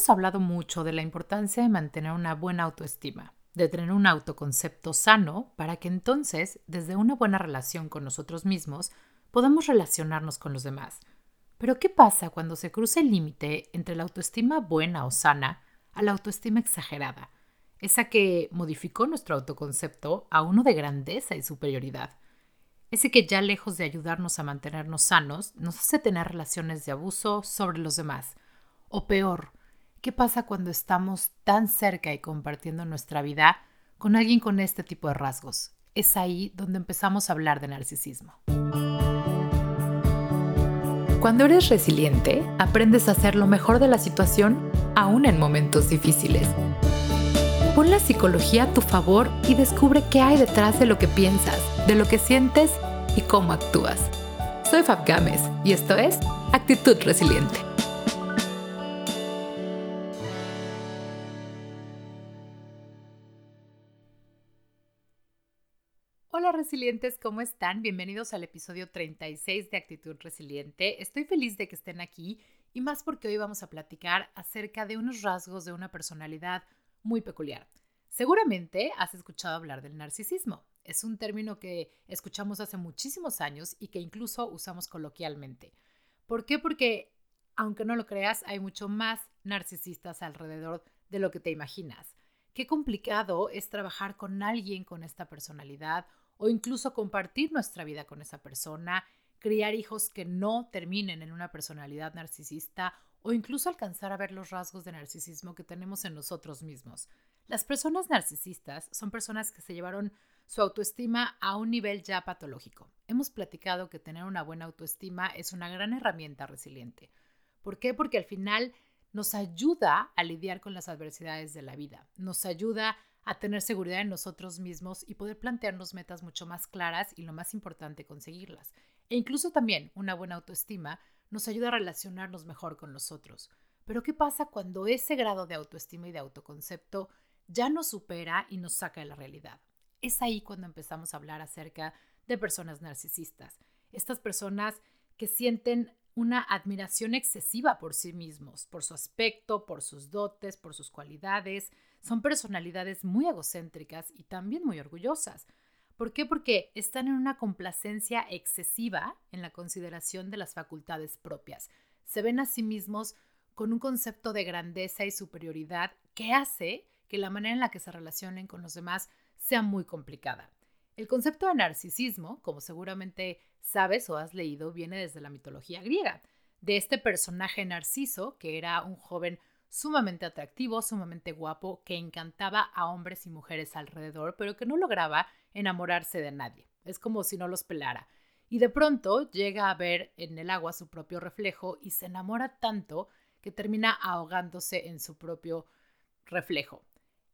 Hemos hablado mucho de la importancia de mantener una buena autoestima, de tener un autoconcepto sano para que entonces, desde una buena relación con nosotros mismos, podamos relacionarnos con los demás. Pero ¿qué pasa cuando se cruza el límite entre la autoestima buena o sana a la autoestima exagerada? Esa que modificó nuestro autoconcepto a uno de grandeza y superioridad. Ese que ya lejos de ayudarnos a mantenernos sanos, nos hace tener relaciones de abuso sobre los demás. O peor, ¿Qué pasa cuando estamos tan cerca y compartiendo nuestra vida con alguien con este tipo de rasgos? Es ahí donde empezamos a hablar de narcisismo. Cuando eres resiliente, aprendes a hacer lo mejor de la situación aún en momentos difíciles. Pon la psicología a tu favor y descubre qué hay detrás de lo que piensas, de lo que sientes y cómo actúas. Soy Fab Gámez y esto es Actitud Resiliente. Hola resilientes, ¿cómo están? Bienvenidos al episodio 36 de Actitud Resiliente. Estoy feliz de que estén aquí y más porque hoy vamos a platicar acerca de unos rasgos de una personalidad muy peculiar. Seguramente has escuchado hablar del narcisismo. Es un término que escuchamos hace muchísimos años y que incluso usamos coloquialmente. ¿Por qué? Porque, aunque no lo creas, hay mucho más narcisistas alrededor de lo que te imaginas. Qué complicado es trabajar con alguien con esta personalidad o incluso compartir nuestra vida con esa persona, criar hijos que no terminen en una personalidad narcisista o incluso alcanzar a ver los rasgos de narcisismo que tenemos en nosotros mismos. Las personas narcisistas son personas que se llevaron su autoestima a un nivel ya patológico. Hemos platicado que tener una buena autoestima es una gran herramienta resiliente. ¿Por qué? Porque al final nos ayuda a lidiar con las adversidades de la vida, nos ayuda a tener seguridad en nosotros mismos y poder plantearnos metas mucho más claras y lo más importante, conseguirlas. E incluso también una buena autoestima nos ayuda a relacionarnos mejor con nosotros. Pero ¿qué pasa cuando ese grado de autoestima y de autoconcepto ya nos supera y nos saca de la realidad? Es ahí cuando empezamos a hablar acerca de personas narcisistas. Estas personas que sienten una admiración excesiva por sí mismos, por su aspecto, por sus dotes, por sus cualidades, son personalidades muy egocéntricas y también muy orgullosas. ¿Por qué? Porque están en una complacencia excesiva en la consideración de las facultades propias. Se ven a sí mismos con un concepto de grandeza y superioridad que hace que la manera en la que se relacionen con los demás sea muy complicada. El concepto de narcisismo, como seguramente sabes o has leído, viene desde la mitología griega, de este personaje Narciso, que era un joven sumamente atractivo, sumamente guapo, que encantaba a hombres y mujeres alrededor, pero que no lograba enamorarse de nadie. Es como si no los pelara. Y de pronto llega a ver en el agua su propio reflejo y se enamora tanto que termina ahogándose en su propio reflejo.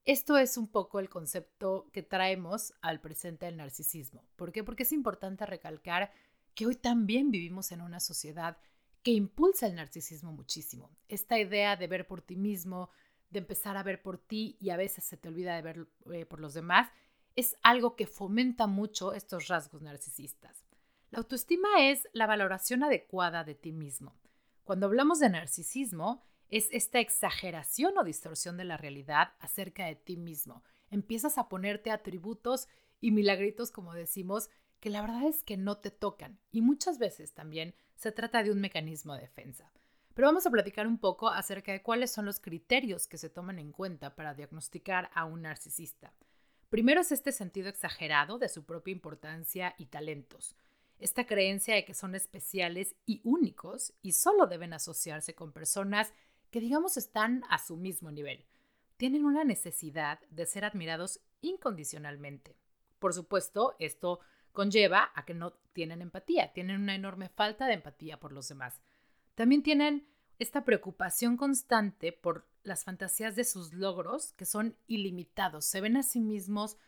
Esto es un poco el concepto que traemos al presente del narcisismo. ¿Por qué? Porque es importante recalcar que hoy también vivimos en una sociedad que impulsa el narcisismo muchísimo. Esta idea de ver por ti mismo, de empezar a ver por ti y a veces se te olvida de ver eh, por los demás, es algo que fomenta mucho estos rasgos narcisistas. La autoestima es la valoración adecuada de ti mismo. Cuando hablamos de narcisismo, es esta exageración o distorsión de la realidad acerca de ti mismo. Empiezas a ponerte atributos y milagritos, como decimos, que la verdad es que no te tocan y muchas veces también se trata de un mecanismo de defensa. Pero vamos a platicar un poco acerca de cuáles son los criterios que se toman en cuenta para diagnosticar a un narcisista. Primero es este sentido exagerado de su propia importancia y talentos. Esta creencia de que son especiales y únicos y solo deben asociarse con personas que digamos están a su mismo nivel. Tienen una necesidad de ser admirados incondicionalmente. Por supuesto, esto conlleva a que no tienen empatía, tienen una enorme falta de empatía por los demás. También tienen esta preocupación constante por las fantasías de sus logros, que son ilimitados. Se ven a sí mismos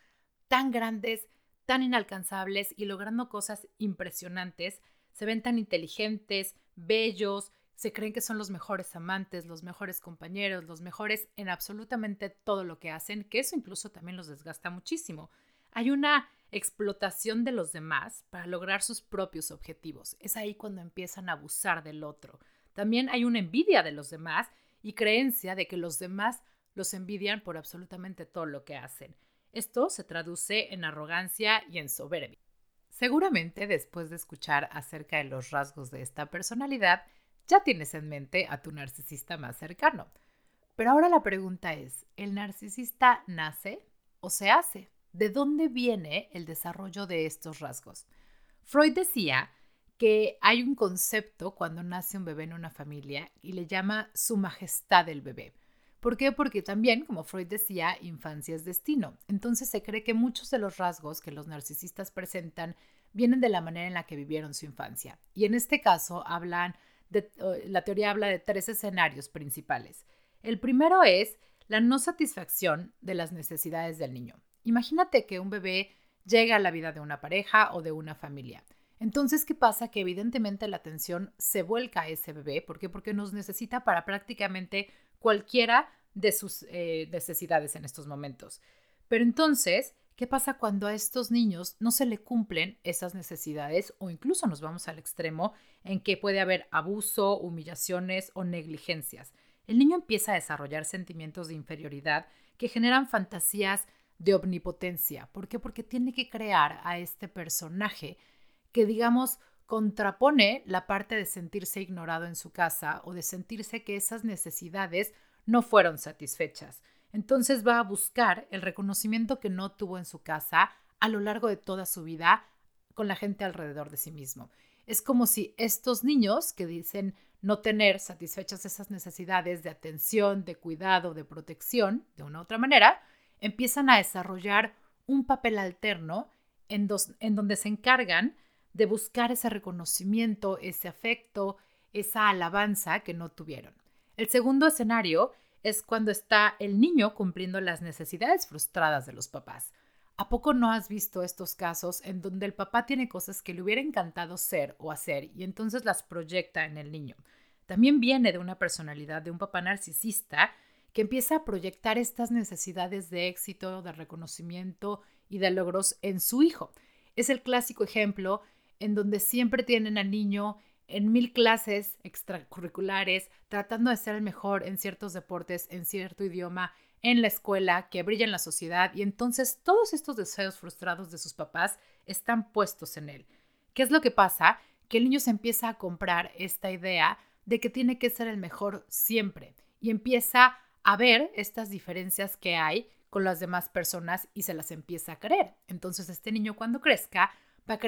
tan grandes, tan inalcanzables y logrando cosas impresionantes. Se ven tan inteligentes, bellos, se creen que son los mejores amantes, los mejores compañeros, los mejores en absolutamente todo lo que hacen, que eso incluso también los desgasta muchísimo. Hay una explotación de los demás para lograr sus propios objetivos. Es ahí cuando empiezan a abusar del otro. También hay una envidia de los demás y creencia de que los demás los envidian por absolutamente todo lo que hacen. Esto se traduce en arrogancia y en soberbia. Seguramente después de escuchar acerca de los rasgos de esta personalidad, ya tienes en mente a tu narcisista más cercano. Pero ahora la pregunta es, ¿el narcisista nace o se hace? ¿De dónde viene el desarrollo de estos rasgos? Freud decía que hay un concepto cuando nace un bebé en una familia y le llama su majestad el bebé. ¿Por qué? Porque también, como Freud decía, infancia es destino. Entonces se cree que muchos de los rasgos que los narcisistas presentan vienen de la manera en la que vivieron su infancia. Y en este caso hablan la teoría habla de tres escenarios principales. El primero es la no satisfacción de las necesidades del niño. Imagínate que un bebé llega a la vida de una pareja o de una familia. Entonces, ¿qué pasa? Que evidentemente la atención se vuelca a ese bebé. ¿Por qué? Porque nos necesita para prácticamente cualquiera de sus eh, necesidades en estos momentos. Pero entonces, ¿qué pasa cuando a estos niños no se le cumplen esas necesidades o incluso nos vamos al extremo en que puede haber abuso, humillaciones o negligencias? El niño empieza a desarrollar sentimientos de inferioridad que generan fantasías de omnipotencia. ¿Por qué? Porque tiene que crear a este personaje que, digamos, contrapone la parte de sentirse ignorado en su casa o de sentirse que esas necesidades no fueron satisfechas. Entonces va a buscar el reconocimiento que no tuvo en su casa a lo largo de toda su vida con la gente alrededor de sí mismo. Es como si estos niños que dicen no tener satisfechas esas necesidades de atención, de cuidado, de protección, de una u otra manera, empiezan a desarrollar un papel alterno en, en donde se encargan de buscar ese reconocimiento, ese afecto, esa alabanza que no tuvieron. El segundo escenario es cuando está el niño cumpliendo las necesidades frustradas de los papás. ¿A poco no has visto estos casos en donde el papá tiene cosas que le hubiera encantado ser o hacer y entonces las proyecta en el niño? También viene de una personalidad de un papá narcisista que empieza a proyectar estas necesidades de éxito, de reconocimiento y de logros en su hijo. Es el clásico ejemplo en donde siempre tienen al niño en mil clases extracurriculares, tratando de ser el mejor en ciertos deportes, en cierto idioma, en la escuela, que brilla en la sociedad, y entonces todos estos deseos frustrados de sus papás están puestos en él. ¿Qué es lo que pasa? Que el niño se empieza a comprar esta idea de que tiene que ser el mejor siempre y empieza a ver estas diferencias que hay con las demás personas y se las empieza a creer. Entonces este niño cuando crezca va a,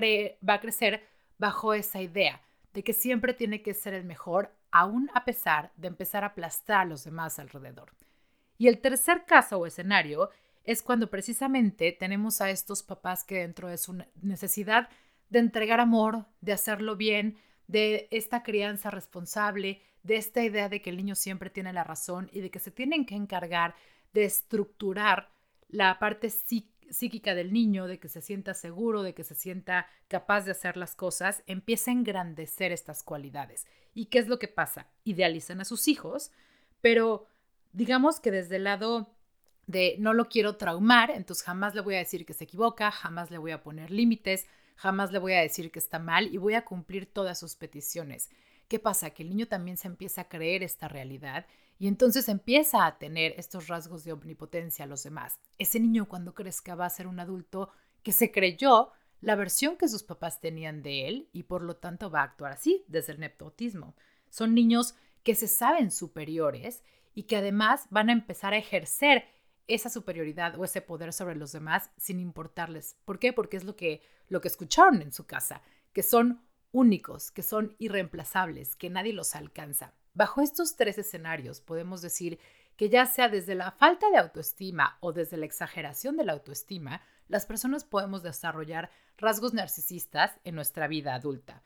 va a crecer bajo esa idea de que siempre tiene que ser el mejor, aún a pesar de empezar a aplastar a los demás alrededor. Y el tercer caso o escenario es cuando precisamente tenemos a estos papás que dentro de su necesidad de entregar amor, de hacerlo bien, de esta crianza responsable, de esta idea de que el niño siempre tiene la razón y de que se tienen que encargar de estructurar la parte psíquica del niño, de que se sienta seguro, de que se sienta capaz de hacer las cosas, empieza a engrandecer estas cualidades. ¿Y qué es lo que pasa? Idealizan a sus hijos, pero digamos que desde el lado de no lo quiero traumar, entonces jamás le voy a decir que se equivoca, jamás le voy a poner límites, jamás le voy a decir que está mal y voy a cumplir todas sus peticiones. ¿Qué pasa? Que el niño también se empieza a creer esta realidad y entonces empieza a tener estos rasgos de omnipotencia a los demás. Ese niño cuando crezca va a ser un adulto que se creyó la versión que sus papás tenían de él y por lo tanto va a actuar así desde el nepotismo. Son niños que se saben superiores y que además van a empezar a ejercer esa superioridad o ese poder sobre los demás sin importarles. ¿Por qué? Porque es lo que, lo que escucharon en su casa, que son únicos, que son irreemplazables, que nadie los alcanza. Bajo estos tres escenarios podemos decir que ya sea desde la falta de autoestima o desde la exageración de la autoestima, las personas podemos desarrollar rasgos narcisistas en nuestra vida adulta.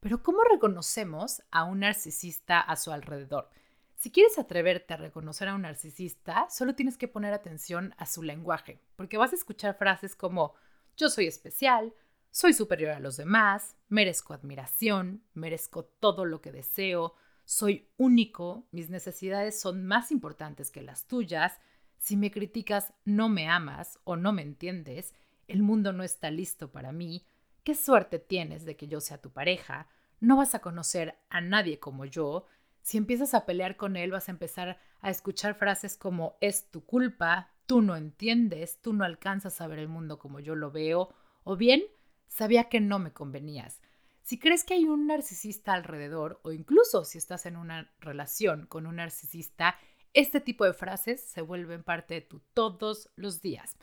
Pero ¿cómo reconocemos a un narcisista a su alrededor? Si quieres atreverte a reconocer a un narcisista, solo tienes que poner atención a su lenguaje, porque vas a escuchar frases como yo soy especial, soy superior a los demás, merezco admiración, merezco todo lo que deseo, soy único, mis necesidades son más importantes que las tuyas, si me criticas no me amas o no me entiendes, el mundo no está listo para mí, qué suerte tienes de que yo sea tu pareja, no vas a conocer a nadie como yo, Si empiezas a pelear con él, vas a empezar a escuchar frases como es tu culpa, tú no entiendes, tú no alcanzas a ver el mundo como yo lo veo, o bien sabía que no me convenías. Si crees que hay un narcisista alrededor, o incluso si estás en una relación con un narcisista, este tipo de frases se vuelven parte de tú todos los días.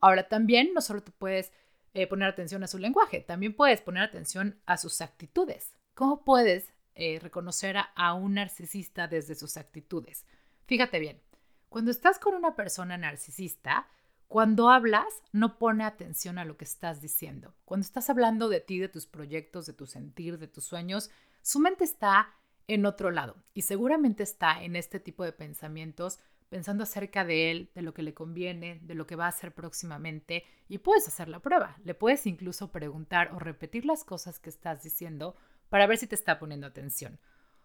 Ahora también no solo puedes eh, poner atención a su lenguaje, también puedes poner atención a sus actitudes. ¿Cómo puedes eh, reconocer a un narcisista desde sus actitudes? Fíjate bien, cuando estás con una persona narcisista, cuando hablas, no pone atención a lo que estás diciendo. Cuando estás hablando de ti, de tus proyectos, de tu sentir, de tus sueños, su mente está en otro lado y seguramente está en este tipo de pensamientos, pensando acerca de él, de lo que le conviene, de lo que va a hacer próximamente y puedes hacer la prueba. Le puedes incluso preguntar o repetir las cosas que estás diciendo para ver si te está poniendo atención.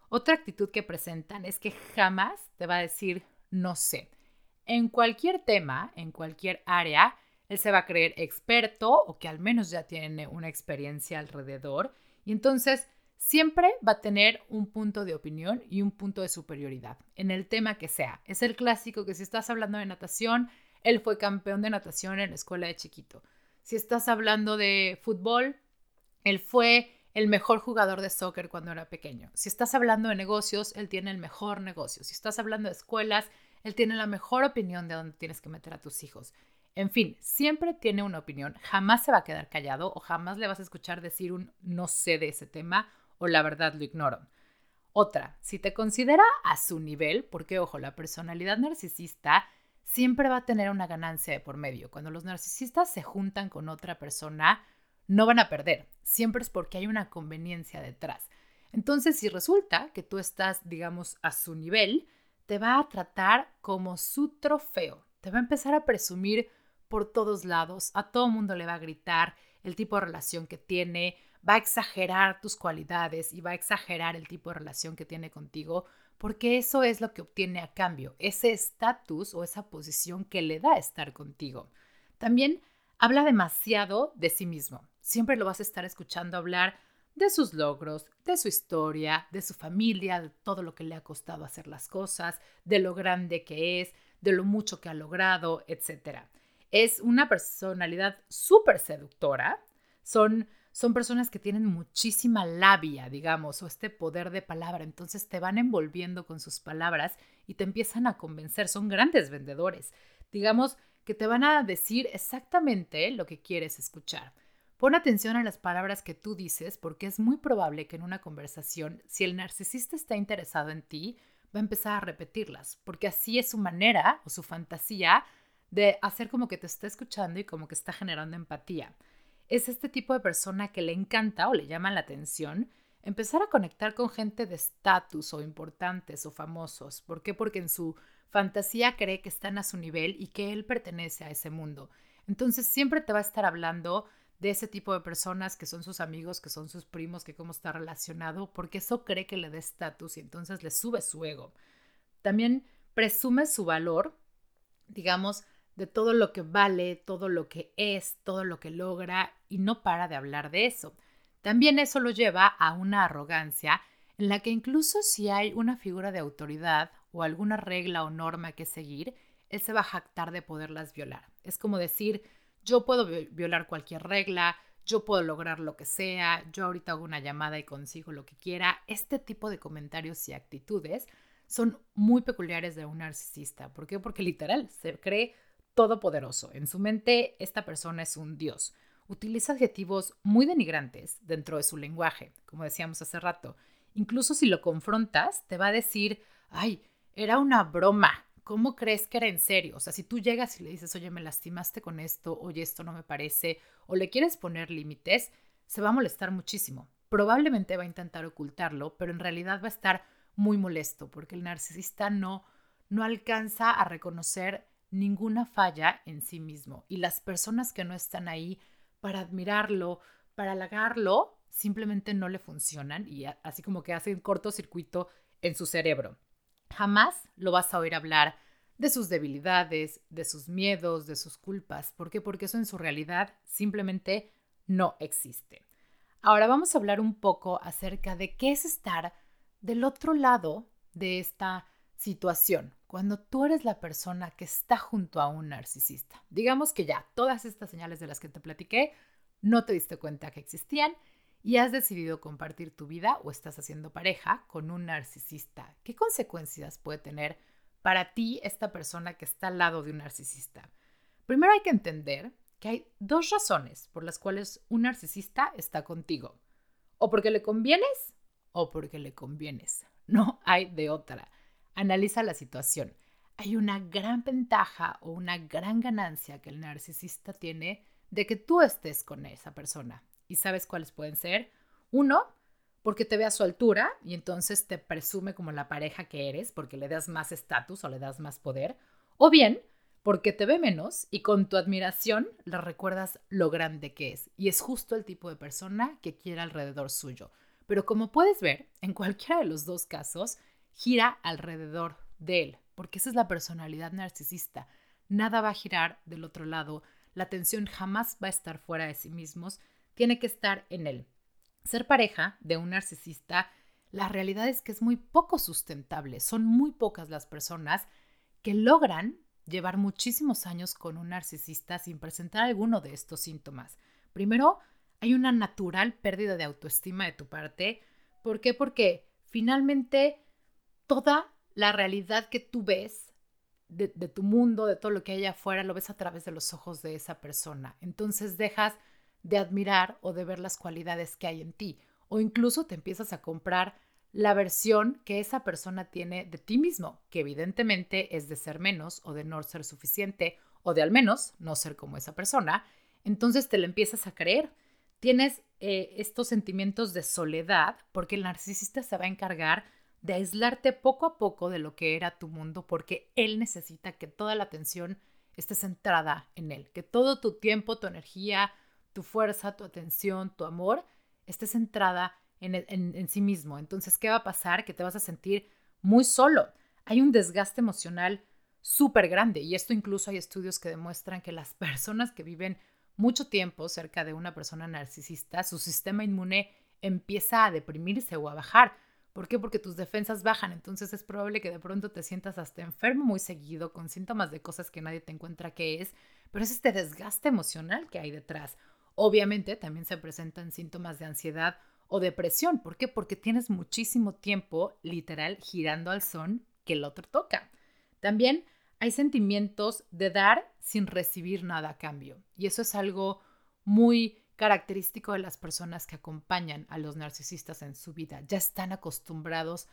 Otra actitud que presentan es que jamás te va a decir no sé en cualquier tema, en cualquier área, él se va a creer experto o que al menos ya tiene una experiencia alrededor y entonces siempre va a tener un punto de opinión y un punto de superioridad en el tema que sea. Es el clásico que si estás hablando de natación, él fue campeón de natación en la escuela de chiquito. Si estás hablando de fútbol, él fue el mejor jugador de soccer cuando era pequeño. Si estás hablando de negocios, él tiene el mejor negocio. Si estás hablando de escuelas, él tiene la mejor opinión de dónde tienes que meter a tus hijos. En fin, siempre tiene una opinión, jamás se va a quedar callado o jamás le vas a escuchar decir un no sé de ese tema o la verdad lo ignoro. Otra, si te considera a su nivel, porque ojo, la personalidad narcisista siempre va a tener una ganancia de por medio. Cuando los narcisistas se juntan con otra persona, no van a perder. Siempre es porque hay una conveniencia detrás. Entonces, si resulta que tú estás, digamos, a su nivel, te va a tratar como su trofeo. Te va a empezar a presumir por todos lados. A todo mundo le va a gritar el tipo de relación que tiene, va a exagerar tus cualidades y va a exagerar el tipo de relación que tiene contigo, porque eso es lo que obtiene a cambio, ese estatus o esa posición que le da estar contigo. También habla demasiado de sí mismo. Siempre lo vas a estar escuchando hablar de sus logros, de su historia, de su familia, de todo lo que le ha costado hacer las cosas, de lo grande que es, de lo mucho que ha logrado, etc. Es una personalidad súper seductora. Son, son personas que tienen muchísima labia, digamos, o este poder de palabra. Entonces te van envolviendo con sus palabras y te empiezan a convencer. Son grandes vendedores. Digamos que te van a decir exactamente lo que quieres escuchar. Pon atención a las palabras que tú dices porque es muy probable que en una conversación, si el narcisista está interesado en ti, va a empezar a repetirlas, porque así es su manera o su fantasía de hacer como que te está escuchando y como que está generando empatía. Es este tipo de persona que le encanta o le llama la atención empezar a conectar con gente de estatus o importantes o famosos. ¿Por qué? Porque en su fantasía cree que están a su nivel y que él pertenece a ese mundo. Entonces siempre te va a estar hablando de ese tipo de personas que son sus amigos, que son sus primos, que cómo está relacionado, porque eso cree que le da estatus y entonces le sube su ego. También presume su valor, digamos, de todo lo que vale, todo lo que es, todo lo que logra y no para de hablar de eso. También eso lo lleva a una arrogancia en la que incluso si hay una figura de autoridad o alguna regla o norma que seguir, él se va a jactar de poderlas violar. Es como decir, yo puedo violar cualquier regla, yo puedo lograr lo que sea, yo ahorita hago una llamada y consigo lo que quiera. Este tipo de comentarios y actitudes son muy peculiares de un narcisista. ¿Por qué? Porque literal se cree todopoderoso. En su mente, esta persona es un dios. Utiliza adjetivos muy denigrantes dentro de su lenguaje, como decíamos hace rato. Incluso si lo confrontas, te va a decir, ay, era una broma, ¿cómo crees que era en serio? O sea, si tú llegas y le dices, oye, me lastimaste con esto, oye, esto no me parece, o le quieres poner límites, se va a molestar muchísimo. Probablemente va a intentar ocultarlo, pero en realidad va a estar muy molesto porque el narcisista no, no alcanza a reconocer ninguna falla en sí mismo. Y las personas que no están ahí para admirarlo, para halagarlo, simplemente no le funcionan y así como que hacen cortocircuito en su cerebro. Jamás lo vas a oír hablar de sus debilidades, de sus miedos, de sus culpas. ¿Por qué? Porque eso en su realidad simplemente no existe. Ahora vamos a hablar un poco acerca de qué es estar del otro lado de esta situación, cuando tú eres la persona que está junto a un narcisista. Digamos que ya todas estas señales de las que te platiqué no te diste cuenta que existían y has decidido compartir tu vida o estás haciendo pareja con un narcisista. ¿Qué consecuencias puede tener para ti esta persona que está al lado de un narcisista? Primero hay que entender que hay dos razones por las cuales un narcisista está contigo. O porque le convienes o porque le convienes. No hay de otra. Analiza la situación. Hay una gran ventaja o una gran ganancia que el narcisista tiene de que tú estés con esa persona. ¿Y sabes cuáles pueden ser? Uno, porque te ve a su altura y entonces te presume como la pareja que eres porque le das más estatus o le das más poder. O bien, porque te ve menos y con tu admiración le recuerdas lo grande que es. Y es justo el tipo de persona que quiere alrededor suyo. Pero como puedes ver, en cualquiera de los dos casos, gira alrededor de él, porque esa es la personalidad narcisista. Nada va a girar del otro lado, la atención jamás va a estar fuera de sí mismos, tiene que estar en él. Ser pareja de un narcisista, la realidad es que es muy poco sustentable. Son muy pocas las personas que logran llevar muchísimos años con un narcisista sin presentar alguno de estos síntomas. Primero, hay una natural pérdida de autoestima de tu parte. ¿Por qué? Porque finalmente toda la realidad que tú ves de, tu mundo, de todo lo que hay afuera, lo ves a través de los ojos de esa persona. Entonces dejas de admirar o de ver las cualidades que hay en ti. O incluso te empiezas a comprar la versión que esa persona tiene de ti mismo, que evidentemente es de ser menos o de no ser suficiente o de al menos no ser como esa persona, entonces te lo empiezas a creer. Tienes eh, estos sentimientos de soledad porque el narcisista se va a encargar de aislarte poco a poco de lo que era tu mundo porque él necesita que toda la atención esté centrada en él, que todo tu tiempo, tu energía, tu fuerza, tu atención, tu amor esté centrada en, sí mismo. Entonces, ¿qué va a pasar? Que te vas a sentir muy solo. Hay un desgaste emocional súper grande y esto incluso hay estudios que demuestran que las personas que viven mucho tiempo cerca de una persona narcisista, su sistema inmune empieza a deprimirse o a bajar. ¿Por qué? Porque tus defensas bajan, entonces es probable que de pronto te sientas hasta enfermo muy seguido, con síntomas de cosas que nadie te encuentra que es, pero es este desgaste emocional que hay detrás. Obviamente también se presentan síntomas de ansiedad o depresión. ¿Por qué? Porque tienes muchísimo tiempo literal girando al son que el otro toca. También hay sentimientos de dar sin recibir nada a cambio. Y eso es algo muy característico de las personas que acompañan a los narcisistas en su vida. Ya están acostumbrados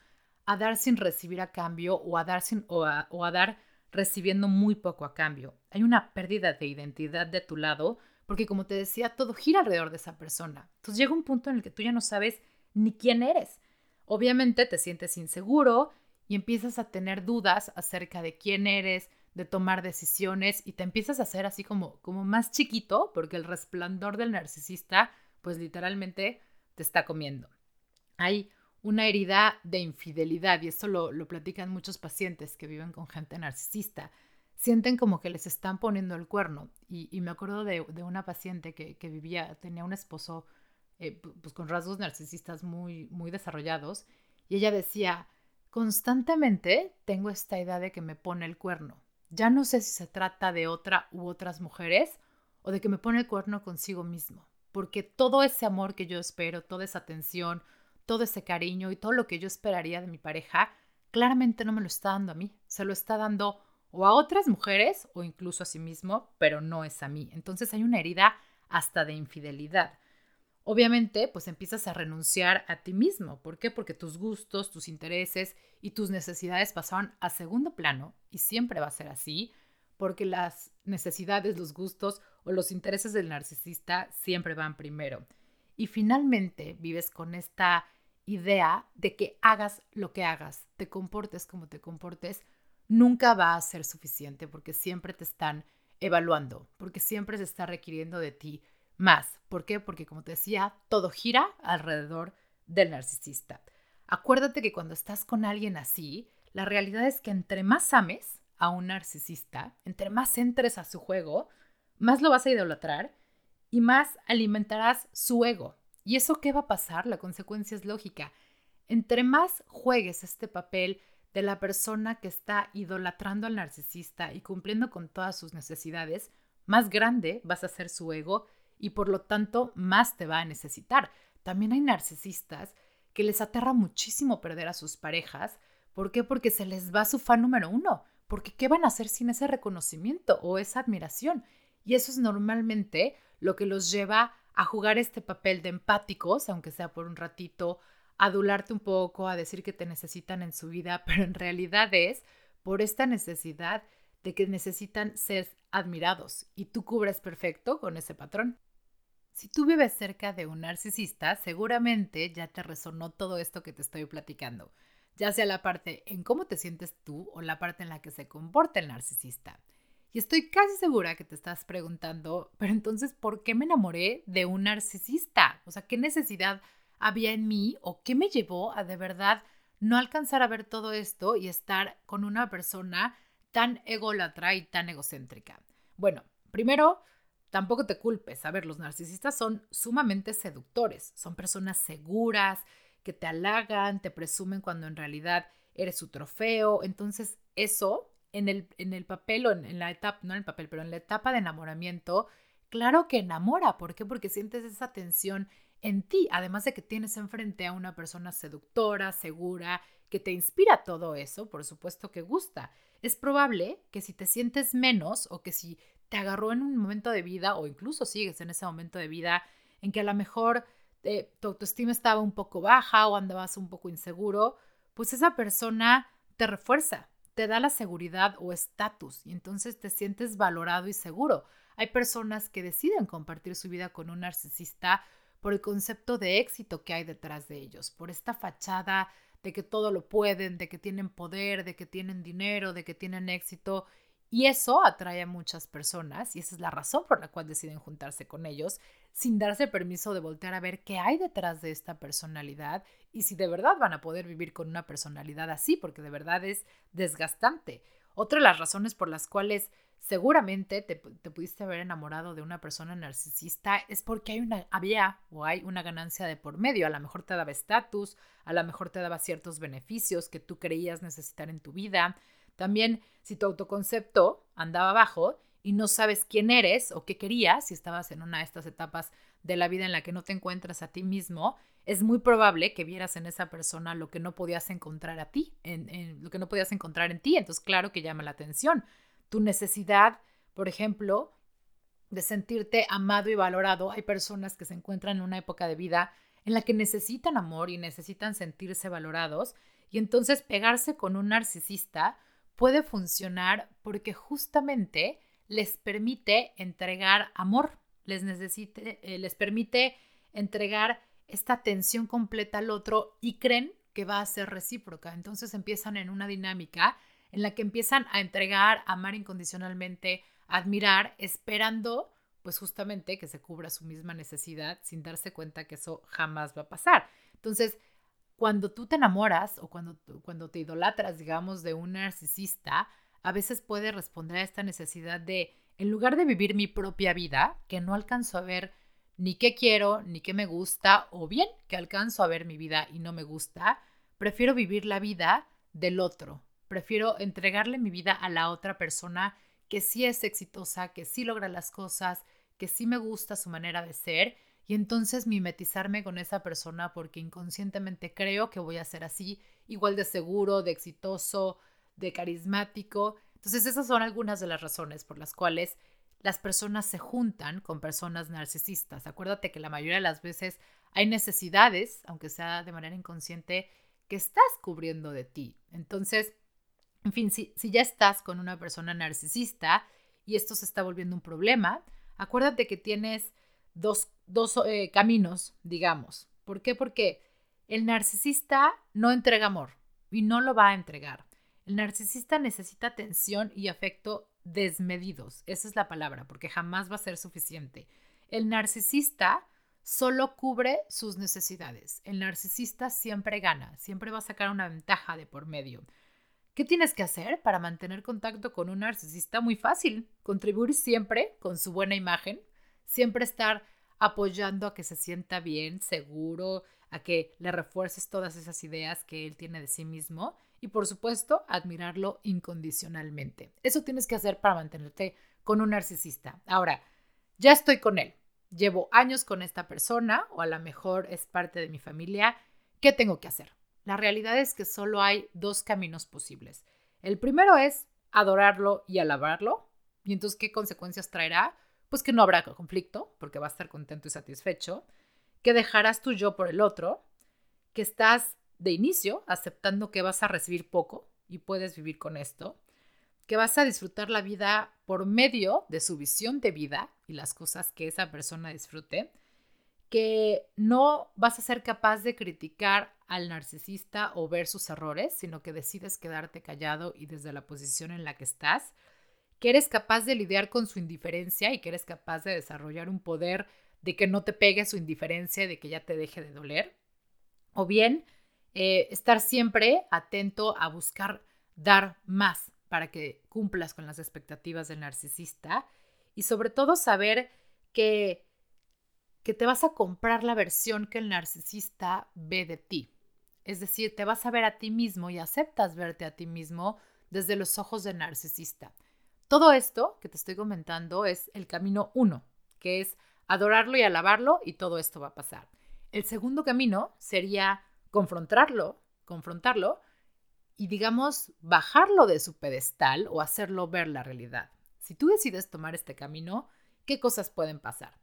a dar sin recibir a cambio o a dar, sin, o a dar recibiendo muy poco a cambio. Hay una pérdida de identidad de tu lado porque como te decía, todo gira alrededor de esa persona. Entonces llega un punto en el que tú ya no sabes ni quién eres. Obviamente te sientes inseguro y empiezas a tener dudas acerca de quién eres, de tomar decisiones y te empiezas a hacer así como, como más chiquito porque el resplandor del narcisista pues literalmente te está comiendo. Hay una herida de infidelidad y esto lo, lo platican muchos pacientes que viven con gente narcisista sienten como que les están poniendo el cuerno. Y, me acuerdo de, una paciente que, vivía, tenía un esposo eh, pues con rasgos narcisistas muy, muy desarrollados, y ella decía, constantemente tengo esta idea de que me pone el cuerno. Ya no sé si se trata de otra u otras mujeres o de que me pone el cuerno consigo mismo, porque todo ese amor que yo espero, toda esa atención, todo ese cariño y todo lo que yo esperaría de mi pareja, claramente no me lo está dando a mí, se lo está dando o a otras mujeres o incluso a sí mismo, pero no es a mí. Entonces hay una herida hasta de infidelidad. Obviamente, pues empiezas a renunciar a ti mismo. ¿Por qué? Porque tus gustos, tus intereses y tus necesidades pasaron a segundo plano y siempre va a ser así, porque las necesidades, los gustos o los intereses del narcisista siempre van primero. Y finalmente vives con esta idea de que hagas lo que hagas, te comportes como te comportes, nunca va a ser suficiente porque siempre te están evaluando, porque siempre se está requiriendo de ti más. ¿Por qué? Porque como te decía, todo gira alrededor del narcisista. Acuérdate que cuando estás con alguien así, la realidad es que entre más ames a un narcisista, entre más entres a su juego, más lo vas a idolatrar y más alimentarás su ego. ¿Y eso qué va a pasar? La consecuencia es lógica. Entre más juegues este papel de la persona que está idolatrando al narcisista y cumpliendo con todas sus necesidades, más grande vas a ser su ego y por lo tanto más te va a necesitar. También hay narcisistas que les aterra muchísimo perder a sus parejas. ¿Por qué? Porque se les va su fan número uno. Porque ¿qué van a hacer sin ese reconocimiento o esa admiración? Y eso es normalmente lo que los lleva a jugar este papel de empáticos, aunque sea por un ratito, adularte un poco, a decir que te necesitan en su vida, pero en realidad es por esta necesidad de que necesitan ser admirados y tú cubres perfecto con ese patrón. Si tú vives cerca de un narcisista, seguramente ya te resonó todo esto que te estoy platicando, ya sea la parte en cómo te sientes tú o la parte en la que se comporta el narcisista. Y estoy casi segura que te estás preguntando, pero entonces, ¿por qué me enamoré de un narcisista? O sea, ¿qué necesidad había en mí o qué me llevó a de verdad no alcanzar a ver todo esto y estar con una persona tan ególatra y tan egocéntrica? Bueno, primero, tampoco te culpes. A ver, los narcisistas son sumamente seductores, son personas seguras, que te halagan, te presumen cuando en realidad eres su trofeo. Entonces, eso en el, en el papel o en, la etapa, no en el papel, pero en la etapa de enamoramiento, claro que enamora. ¿Por qué? Porque sientes esa tensión en ti, además de que tienes enfrente a una persona seductora, segura, que te inspira todo eso, por supuesto que gusta. Es probable que si te sientes menos o que si te agarró en un momento de vida o incluso sigues en ese momento de vida en que a lo mejor eh, tu autoestima estaba un poco baja o andabas un poco inseguro, pues esa persona te refuerza, te da la seguridad o estatus y entonces te sientes valorado y seguro. Hay personas que deciden compartir su vida con un narcisista por el concepto de éxito que hay detrás de ellos, por esta fachada de que todo lo pueden, de que tienen poder, de que tienen dinero, de que tienen éxito. Y eso atrae a muchas personas y esa es la razón por la cual deciden juntarse con ellos sin darse permiso de voltear a ver qué hay detrás de esta personalidad y si de verdad van a poder vivir con una personalidad así, porque de verdad es desgastante. Otra de las razones por las cuales seguramente te, pudiste haber enamorado de una persona narcisista es porque hay una, había o hay una ganancia de por medio. A lo mejor te daba estatus, a lo mejor te daba ciertos beneficios que tú creías necesitar en tu vida. También si tu autoconcepto andaba abajo y no sabes quién eres o qué querías, si estabas en una de estas etapas de la vida en la que no te encuentras a ti mismo, es muy probable que vieras en esa persona lo que no podías encontrar a ti, en, lo que no podías encontrar en ti. Entonces, claro que llama la atención. Tu necesidad, por ejemplo, de sentirte amado y valorado. Hay personas que se encuentran en una época de vida en la que necesitan amor y necesitan sentirse valorados. Y entonces pegarse con un narcisista puede funcionar porque justamente les permite entregar amor, les, necesite, eh, les permite entregar esta atención completa al otro y creen que va a ser recíproca. Entonces empiezan en una dinámica en la que empiezan a entregar, amar incondicionalmente, admirar, esperando pues justamente que se cubra su misma necesidad sin darse cuenta que eso jamás va a pasar. Entonces, cuando tú te enamoras o cuando, cuando te idolatras, digamos, de un narcisista, a veces puede responder a esta necesidad de, en lugar de vivir mi propia vida, que no alcanzo a ver ni qué quiero, ni qué me gusta, o bien que alcanzo a ver mi vida y no me gusta, prefiero vivir la vida del otro. Prefiero entregarle mi vida a la otra persona que sí es exitosa, que sí logra las cosas, que sí me gusta su manera de ser, y entonces mimetizarme con esa persona porque inconscientemente creo que voy a ser así, igual de seguro, de exitoso, de carismático. Entonces esas son algunas de las razones por las cuales las personas se juntan con personas narcisistas. Acuérdate que la mayoría de las veces hay necesidades, aunque sea de manera inconsciente, que estás cubriendo de ti. Entonces, en fin, si, si ya estás con una persona narcisista y esto se está volviendo un problema, acuérdate que tienes dos, dos eh, caminos, digamos. ¿Por qué? Porque el narcisista no entrega amor y no lo va a entregar. El narcisista necesita atención y afecto desmedidos. Esa es la palabra, porque jamás va a ser suficiente. El narcisista solo cubre sus necesidades. El narcisista siempre gana, siempre va a sacar una ventaja de por medio. ¿Qué tienes que hacer para mantener contacto con un narcisista? Muy fácil. Contribuir siempre con su buena imagen, siempre estar apoyando a que se sienta bien, seguro, a que le refuerces todas esas ideas que él tiene de sí mismo y por supuesto admirarlo incondicionalmente. Eso tienes que hacer para mantenerte con un narcisista. Ahora, ya estoy con él, llevo años con esta persona o a lo mejor es parte de mi familia, ¿qué tengo que hacer? La realidad es que solo hay dos caminos posibles. El primero es adorarlo y alabarlo. ¿Y entonces qué consecuencias traerá? Pues que no habrá conflicto, porque va a estar contento y satisfecho, que dejarás tu yo por el otro, que estás de inicio aceptando que vas a recibir poco y puedes vivir con esto, que vas a disfrutar la vida por medio de su visión de vida y las cosas que esa persona disfrute, que no vas a ser capaz de criticar al narcisista o ver sus errores, sino que decides quedarte callado y desde la posición en la que estás, que eres capaz de lidiar con su indiferencia y que eres capaz de desarrollar un poder de que no te pegue su indiferencia y de que ya te deje de doler, o bien eh, estar siempre atento a buscar dar más para que cumplas con las expectativas del narcisista y sobre todo saber que, que te vas a comprar la versión que el narcisista ve de ti. Es decir, te vas a ver a ti mismo y aceptas verte a ti mismo desde los ojos del narcisista. Todo esto que te estoy comentando es el camino uno, que es adorarlo y alabarlo y todo esto va a pasar. El segundo camino sería confrontarlo, confrontarlo y digamos bajarlo de su pedestal o hacerlo ver la realidad. Si tú decides tomar este camino, ¿qué cosas pueden pasar?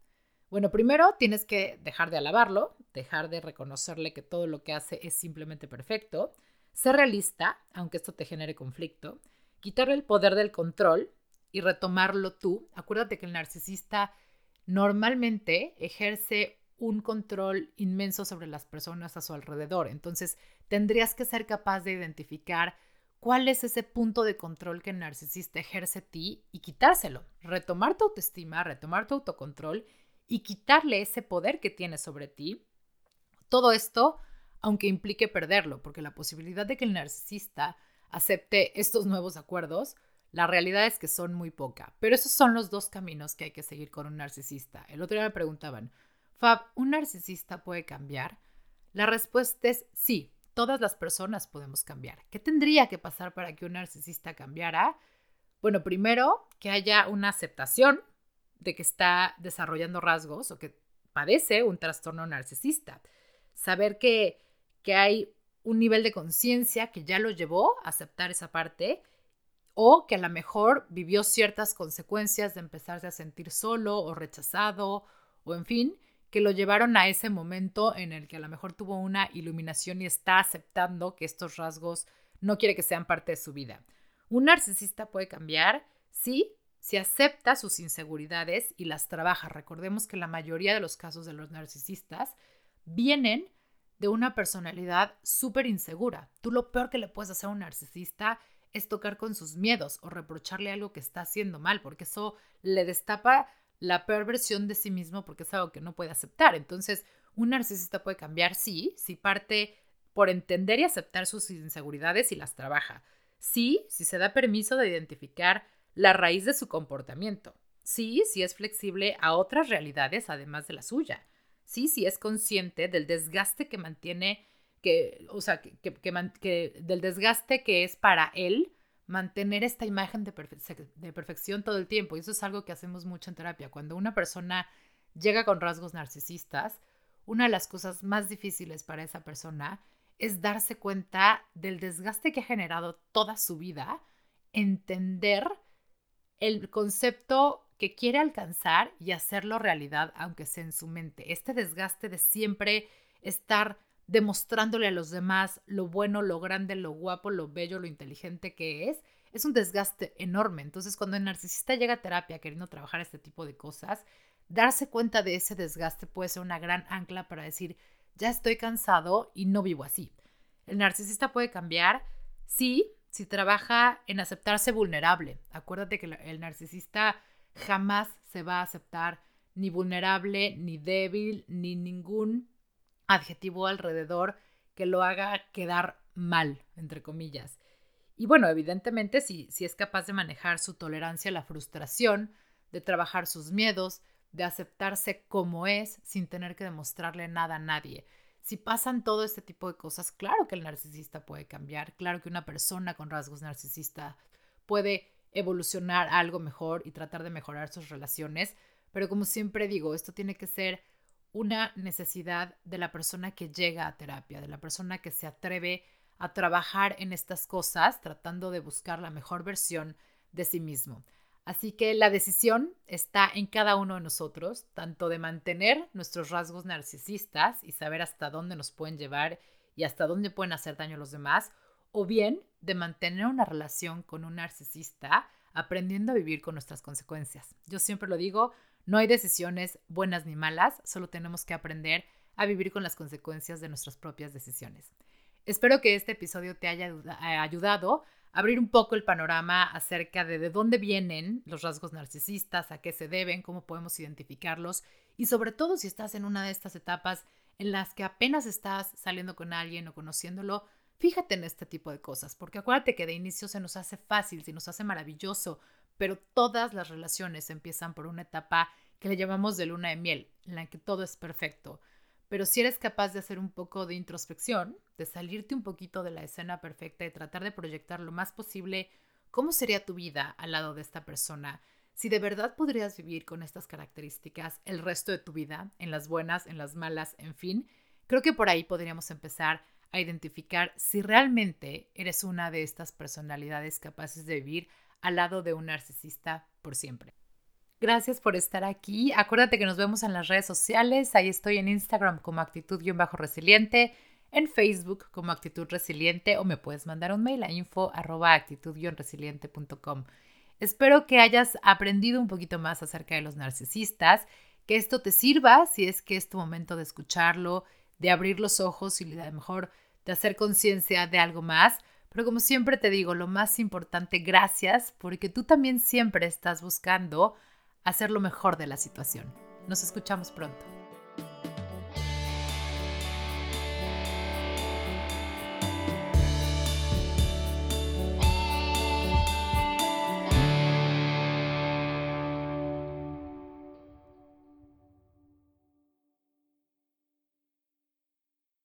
Bueno, primero tienes que dejar de alabarlo, dejar de reconocerle que todo lo que hace es simplemente perfecto, ser realista, aunque esto te genere conflicto, quitarle el poder del control y retomarlo tú. Acuérdate que el narcisista normalmente ejerce un control inmenso sobre las personas a su alrededor. Entonces, tendrías que ser capaz de identificar cuál es ese punto de control que el narcisista ejerce ti y quitárselo, retomar tu autoestima, retomar tu autocontrol y quitarle ese poder que tiene sobre ti. Todo esto, aunque implique perderlo, porque la posibilidad de que el narcisista acepte estos nuevos acuerdos, la realidad es que son muy poca. Pero esos son los dos caminos que hay que seguir con un narcisista. El otro día me preguntaban, Fab, ¿un narcisista puede cambiar? La respuesta es sí, todas las personas podemos cambiar. ¿Qué tendría que pasar para que un narcisista cambiara? Bueno, primero, que haya una aceptación de que está desarrollando rasgos o que padece un trastorno narcisista. Saber que, que hay un nivel de conciencia que ya lo llevó a aceptar esa parte o que a lo mejor vivió ciertas consecuencias de empezarse a sentir solo o rechazado o en fin, que lo llevaron a ese momento en el que a lo mejor tuvo una iluminación y está aceptando que estos rasgos no quiere que sean parte de su vida. Un narcisista puede cambiar, si acepta sus inseguridades y las trabaja. Recordemos que la mayoría de los casos de los narcisistas vienen de una personalidad súper insegura. Tú lo peor que le puedes hacer a un narcisista es tocar con sus miedos o reprocharle algo que está haciendo mal, porque eso le destapa la peor versión de sí mismo porque es algo que no puede aceptar. Entonces, un narcisista puede cambiar, sí, si parte por entender y aceptar sus inseguridades y las trabaja. Sí, si se da permiso de identificar la raíz de su comportamiento. Sí, si es flexible a otras realidades además de la suya. Sí, si es consciente del desgaste que mantiene, que, o sea, que, que del desgaste que es para él mantener esta imagen de, perfección todo el tiempo. Y eso es algo que hacemos mucho en terapia. Cuando una persona llega con rasgos narcisistas, una de las cosas más difíciles para esa persona es darse cuenta del desgaste que ha generado toda su vida, entender el concepto que quiere alcanzar y hacerlo realidad, aunque sea en su mente. Este desgaste de siempre estar demostrándole a los demás lo bueno, lo grande, lo guapo, lo bello, lo inteligente que es, es un desgaste enorme. Entonces, cuando el narcisista llega a terapia queriendo trabajar este tipo de cosas, darse cuenta de ese desgaste puede ser una gran ancla para decir, ya estoy cansado y no vivo así. El narcisista puede cambiar, sí, si trabaja en aceptarse vulnerable. Acuérdate que el narcisista jamás se va a aceptar ni vulnerable, ni débil, ni ningún adjetivo alrededor que lo haga quedar mal, entre comillas. Y bueno, evidentemente, si, si es capaz de manejar su tolerancia a la frustración, de trabajar sus miedos, de aceptarse como es sin tener que demostrarle nada a nadie. si pasan todo este tipo de cosas, claro que el narcisista puede cambiar, claro que una persona con rasgos narcisistas puede evolucionar algo mejor y tratar de mejorar sus relaciones, pero como siempre digo, esto tiene que ser una necesidad de la persona que llega a terapia, de la persona que se atreve a trabajar en estas cosas, tratando de buscar la mejor versión de sí mismo. Así que la decisión está en cada uno de nosotros, tanto de mantener nuestros rasgos narcisistas y saber hasta dónde nos pueden llevar y hasta dónde pueden hacer daño a los demás, o bien de mantener una relación con un narcisista aprendiendo a vivir con nuestras consecuencias. Yo siempre lo digo, no hay decisiones buenas ni malas, solo tenemos que aprender a vivir con las consecuencias de nuestras propias decisiones. Espero que este episodio te haya ayudado a abrir un poco el panorama acerca de de dónde vienen los rasgos narcisistas, a qué se deben, cómo podemos identificarlos y sobre todo si estás en una de estas etapas en las que apenas estás saliendo con alguien o conociéndolo, fíjate en este tipo de cosas, porque acuérdate que de inicio se nos hace fácil, se nos hace maravilloso, pero todas las relaciones empiezan por una etapa que le llamamos de luna de miel, en la que todo es perfecto. Pero si eres capaz de hacer un poco de introspección, de salirte un poquito de la escena perfecta y tratar de proyectar lo más posible cómo sería tu vida al lado de esta persona, si de verdad podrías vivir con estas características el resto de tu vida, en las buenas, en las malas, en fin, creo que por ahí podríamos empezar a identificar si realmente eres una de estas personalidades capaces de vivir al lado de un narcisista por siempre. Gracias por estar aquí. Acuérdate que nos vemos en las redes sociales. Ahí estoy en Instagram como actitud-resiliente, en Facebook como actitud resiliente o me puedes mandar un mail a info actitud-resiliente.com. Espero que hayas aprendido un poquito más acerca de los narcisistas, que esto te sirva si es que es tu momento de escucharlo, de abrir los ojos y a lo mejor de hacer conciencia de algo más. Pero como siempre te digo, lo más importante, gracias, porque tú también siempre estás buscando hacer lo mejor de la situación. Nos escuchamos pronto.